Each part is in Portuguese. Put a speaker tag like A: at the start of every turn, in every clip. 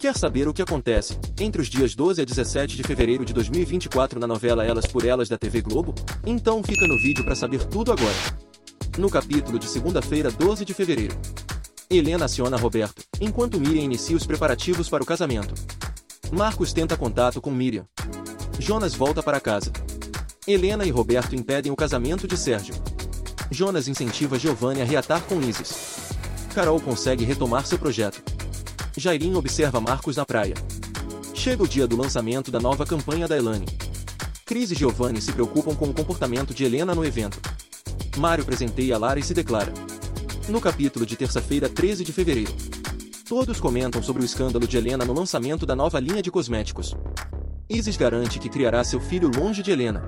A: Quer saber o que acontece entre os dias 12 a 17 de fevereiro de 2024 na novela Elas por Elas da TV Globo? Então fica no vídeo para saber tudo agora. No capítulo de segunda-feira, 12 de fevereiro. Helena aciona Roberto, enquanto Miriam inicia os preparativos para o casamento. Marcos tenta contato com Miriam. Jonas volta para casa. Helena e Roberto impedem o casamento de Sérgio. Jonas incentiva Giovanni a reatar com Isis. Carol consegue retomar seu projeto. Jairinho observa Marcos na praia. Chega o dia do lançamento da nova campanha da Elane. Cris e Giovanni se preocupam com o comportamento de Helena no evento. Mário presenteia Lara e se declara. No capítulo de terça-feira, 13 de fevereiro. Todos comentam sobre o escândalo de Helena no lançamento da nova linha de cosméticos. Isis garante que criará seu filho longe de Helena.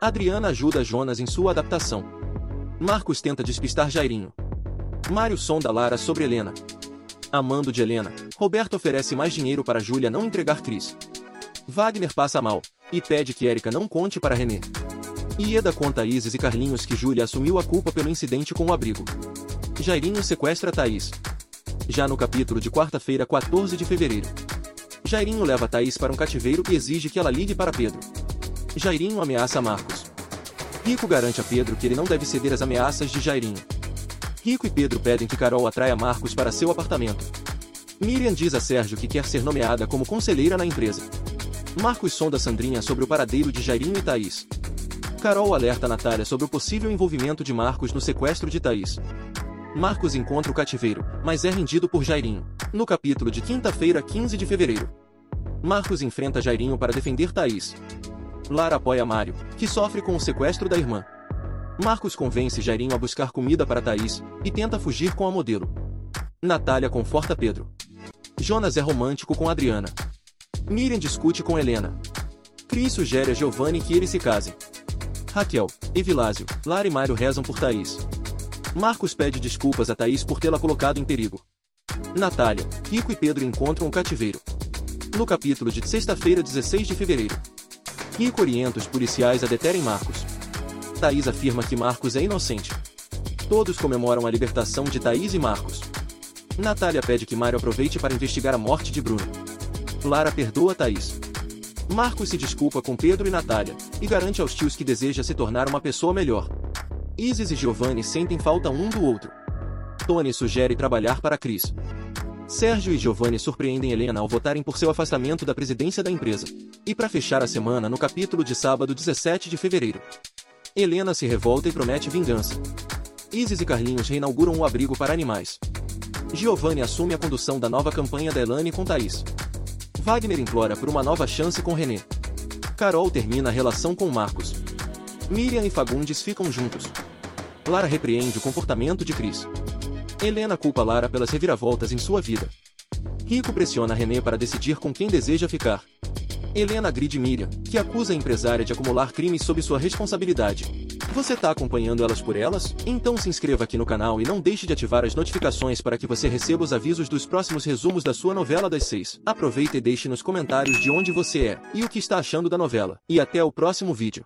A: Adriana ajuda Jonas em sua adaptação. Marcos tenta despistar Jairinho. Mário sonda Lara sobre Helena. Amando de Helena, Roberto oferece mais dinheiro para Júlia não entregar Cris. Wagner passa mal e pede que Erika não conte para René. Ieda conta a Isis e Carlinhos que Júlia assumiu a culpa pelo incidente com o abrigo. Jairinho sequestra Thaís. Já no capítulo de quarta-feira, 14 de fevereiro. Jairinho leva Thaís para um cativeiro e exige que ela ligue para Pedro. Jairinho ameaça Marcos. Rico garante a Pedro que ele não deve ceder às ameaças de Jairinho. Rico e Pedro pedem que Carol atraia Marcos para seu apartamento. Miriam diz a Sérgio que quer ser nomeada como conselheira na empresa. Marcos sonda Sandrinha sobre o paradeiro de Jairinho e Thaís. Carol alerta Natália sobre o possível envolvimento de Marcos no sequestro de Thaís. Marcos encontra o cativeiro, mas é rendido por Jairinho. No capítulo de quinta-feira, 15 de fevereiro. Marcos enfrenta Jairinho para defender Thaís. Lara apoia Mário, que sofre com o sequestro da irmã. Marcos convence Jairinho a buscar comida para Thaís e tenta fugir com a modelo. Natália conforta Pedro. Jonas é romântico com Adriana. Miriam discute com Helena. Cris sugere a Giovanni que eles se casem. Raquel, Evilásio, Lara e Mário rezam por Thaís. Marcos pede desculpas a Thaís por tê-la colocado em perigo. Natália, Rico e Pedro encontram o cativeiro. No capítulo de sexta-feira, 16 de fevereiro. Rico orienta os policiais a deterem Marcos. Thaís afirma que Marcos é inocente. Todos comemoram a libertação de Thaís e Marcos. Natália pede que Mário aproveite para investigar a morte de Bruno. Lara perdoa Thaís. Marcos se desculpa com Pedro e Natália, e garante aos tios que deseja se tornar uma pessoa melhor. Isis e Giovanni sentem falta um do outro. Tony sugere trabalhar para Cris. Sérgio e Giovanni surpreendem Helena ao votarem por seu afastamento da presidência da empresa. E para fechar a semana no capítulo de sábado 17 de fevereiro. Helena se revolta e promete vingança. Isis e Carlinhos reinauguram o abrigo para animais. Giovanni assume a condução da nova campanha da Elane com Thaís. Wagner implora por uma nova chance com René. Carol termina a relação com Marcos. Miriam e Fagundes ficam juntos. Lara repreende o comportamento de Cris. Helena culpa Lara pelas reviravoltas em sua vida. Rico pressiona René para decidir com quem deseja ficar. Helena agride Miriam, que acusa a empresária de acumular crimes sob sua responsabilidade. Você tá acompanhando elas por elas? Então se inscreva aqui no canal e não deixe de ativar as notificações para que você receba os avisos dos próximos resumos da sua novela das seis. Aproveita e deixe nos comentários de onde você é e o que está achando da novela. E até o próximo vídeo.